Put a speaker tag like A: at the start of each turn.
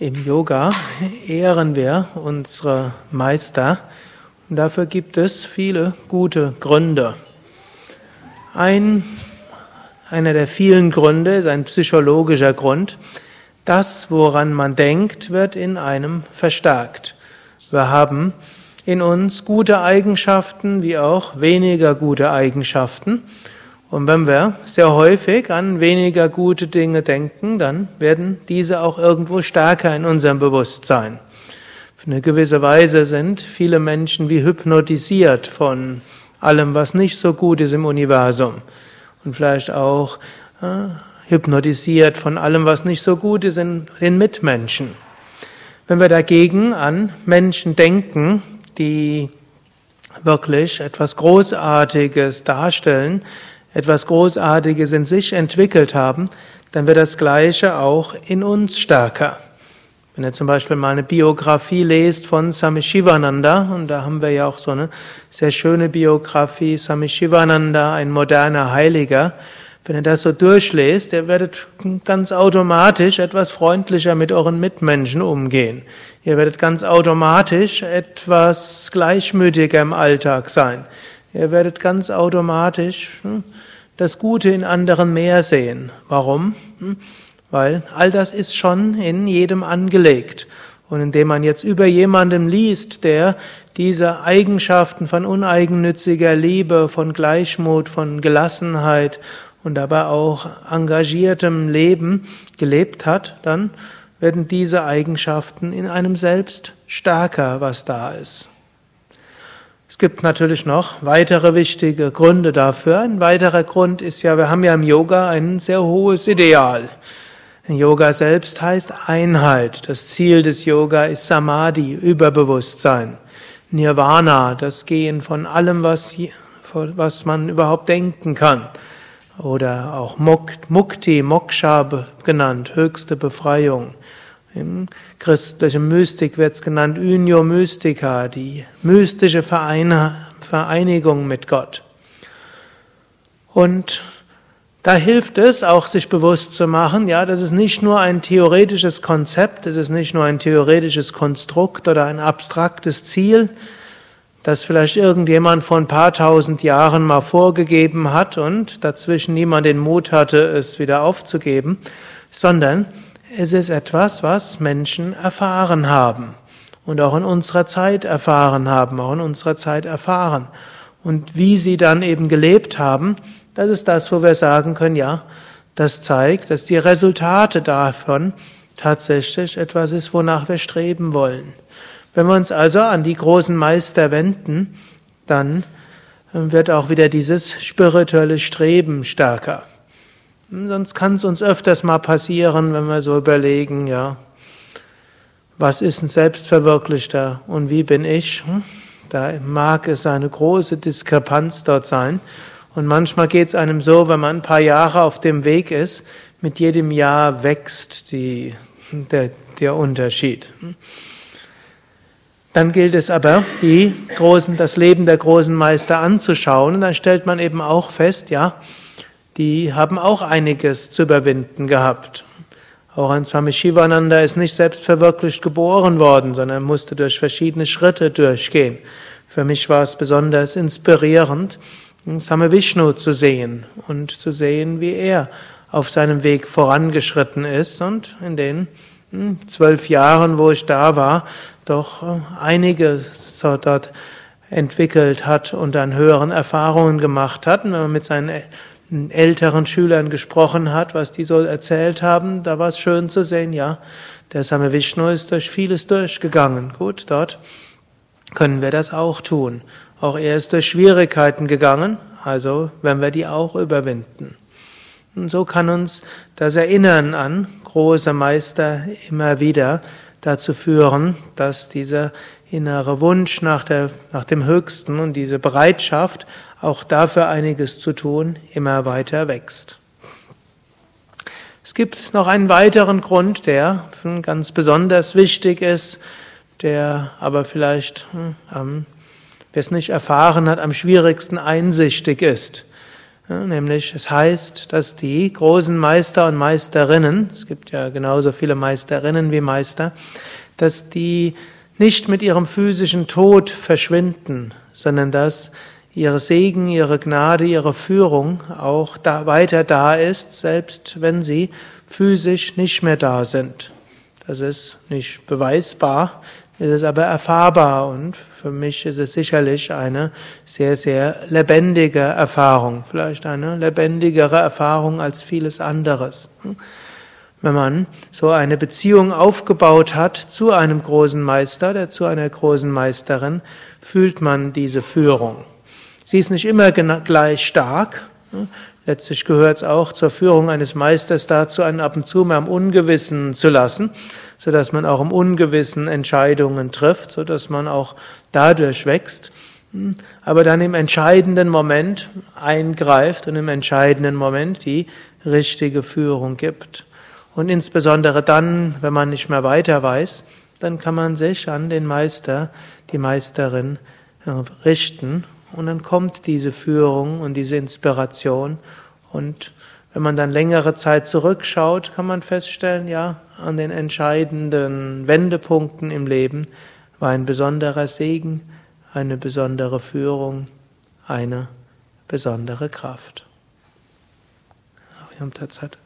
A: Im Yoga ehren wir unsere Meister und dafür gibt es viele gute Gründe. Ein, einer der vielen Gründe ist ein psychologischer Grund. Das, woran man denkt, wird in einem verstärkt. Wir haben in uns gute Eigenschaften wie auch weniger gute Eigenschaften. Und wenn wir sehr häufig an weniger gute Dinge denken, dann werden diese auch irgendwo stärker in unserem Bewusstsein. Auf eine gewisse Weise sind viele Menschen wie hypnotisiert von allem, was nicht so gut ist im Universum. Und vielleicht auch äh, hypnotisiert von allem, was nicht so gut ist in den Mitmenschen. Wenn wir dagegen an Menschen denken, die wirklich etwas Großartiges darstellen, etwas Großartiges in sich entwickelt haben, dann wird das Gleiche auch in uns stärker. Wenn ihr zum Beispiel mal eine Biografie lest von Swami Shivananda, und da haben wir ja auch so eine sehr schöne Biografie, Swami Shivananda, ein moderner Heiliger, wenn ihr das so durchlest, ihr werdet ganz automatisch etwas freundlicher mit euren Mitmenschen umgehen. Ihr werdet ganz automatisch etwas gleichmütiger im Alltag sein. Ihr werdet ganz automatisch hm, das Gute in anderen mehr sehen. Warum? Hm, weil all das ist schon in jedem angelegt. Und indem man jetzt über jemandem liest, der diese Eigenschaften von uneigennütziger Liebe, von Gleichmut, von Gelassenheit und dabei auch engagiertem Leben gelebt hat, dann werden diese Eigenschaften in einem selbst stärker, was da ist. Es gibt natürlich noch weitere wichtige Gründe dafür. Ein weiterer Grund ist ja, wir haben ja im Yoga ein sehr hohes Ideal. Yoga selbst heißt Einheit. Das Ziel des Yoga ist Samadhi, Überbewusstsein. Nirvana, das Gehen von allem, was, was man überhaupt denken kann. Oder auch Mukti, Moksha genannt, höchste Befreiung. Im christlichen Mystik wird es genannt Unio Mystica, die mystische Vereinigung mit Gott. Und da hilft es auch, sich bewusst zu machen, ja, das ist nicht nur ein theoretisches Konzept, das ist nicht nur ein theoretisches Konstrukt oder ein abstraktes Ziel, das vielleicht irgendjemand vor ein paar tausend Jahren mal vorgegeben hat und dazwischen niemand den Mut hatte, es wieder aufzugeben, sondern es ist etwas, was Menschen erfahren haben und auch in unserer Zeit erfahren haben, auch in unserer Zeit erfahren. Und wie sie dann eben gelebt haben, das ist das, wo wir sagen können, ja, das zeigt, dass die Resultate davon tatsächlich etwas ist, wonach wir streben wollen. Wenn wir uns also an die großen Meister wenden, dann wird auch wieder dieses spirituelle Streben stärker. Sonst kann es uns öfters mal passieren, wenn wir so überlegen, ja, was ist ein Selbstverwirklichter und wie bin ich? Hm? Da mag es eine große Diskrepanz dort sein. Und manchmal geht es einem so, wenn man ein paar Jahre auf dem Weg ist, mit jedem Jahr wächst die, der, der Unterschied. Dann gilt es aber, die großen, das Leben der großen Meister anzuschauen. Und dann stellt man eben auch fest, ja, die haben auch einiges zu überwinden gehabt. Auch ein Swami Shivananda ist nicht selbstverwirklicht geboren worden, sondern musste durch verschiedene Schritte durchgehen. Für mich war es besonders inspirierend, Swami Vishnu zu sehen und zu sehen, wie er auf seinem Weg vorangeschritten ist und in den hm, zwölf Jahren, wo ich da war, doch äh, einige dort entwickelt hat und an höheren Erfahrungen gemacht hat. Und wenn man mit seinen älteren Schülern gesprochen hat, was die so erzählt haben, da war es schön zu sehen, ja, der Same Vishnu ist durch vieles durchgegangen. Gut, dort können wir das auch tun. Auch er ist durch Schwierigkeiten gegangen, also wenn wir die auch überwinden. Und so kann uns das Erinnern an große Meister immer wieder dazu führen, dass dieser innere Wunsch nach, der, nach dem Höchsten und diese Bereitschaft, auch dafür einiges zu tun, immer weiter wächst. Es gibt noch einen weiteren Grund, der ganz besonders wichtig ist, der aber vielleicht, hm, wer es nicht erfahren hat, am schwierigsten einsichtig ist. Ja, nämlich, es heißt, dass die großen Meister und Meisterinnen, es gibt ja genauso viele Meisterinnen wie Meister, dass die nicht mit ihrem physischen Tod verschwinden, sondern dass ihre Segen, ihre Gnade, ihre Führung auch da weiter da ist, selbst wenn sie physisch nicht mehr da sind. Das ist nicht beweisbar, es ist aber erfahrbar und für mich ist es sicherlich eine sehr, sehr lebendige Erfahrung, vielleicht eine lebendigere Erfahrung als vieles anderes. Wenn man so eine Beziehung aufgebaut hat zu einem großen Meister, der zu einer großen Meisterin, fühlt man diese Führung. Sie ist nicht immer gleich stark. Letztlich gehört es auch zur Führung eines Meisters dazu, einen ab und zu mal im Ungewissen zu lassen so dass man auch im Ungewissen Entscheidungen trifft, so dass man auch dadurch wächst, hm, aber dann im entscheidenden Moment eingreift und im entscheidenden Moment die richtige Führung gibt. Und insbesondere dann, wenn man nicht mehr weiter weiß, dann kann man sich an den Meister, die Meisterin äh, richten und dann kommt diese Führung und diese Inspiration und wenn man dann längere Zeit zurückschaut, kann man feststellen, ja, an den entscheidenden Wendepunkten im Leben war ein besonderer Segen, eine besondere Führung, eine besondere Kraft. Ariam Tatsat.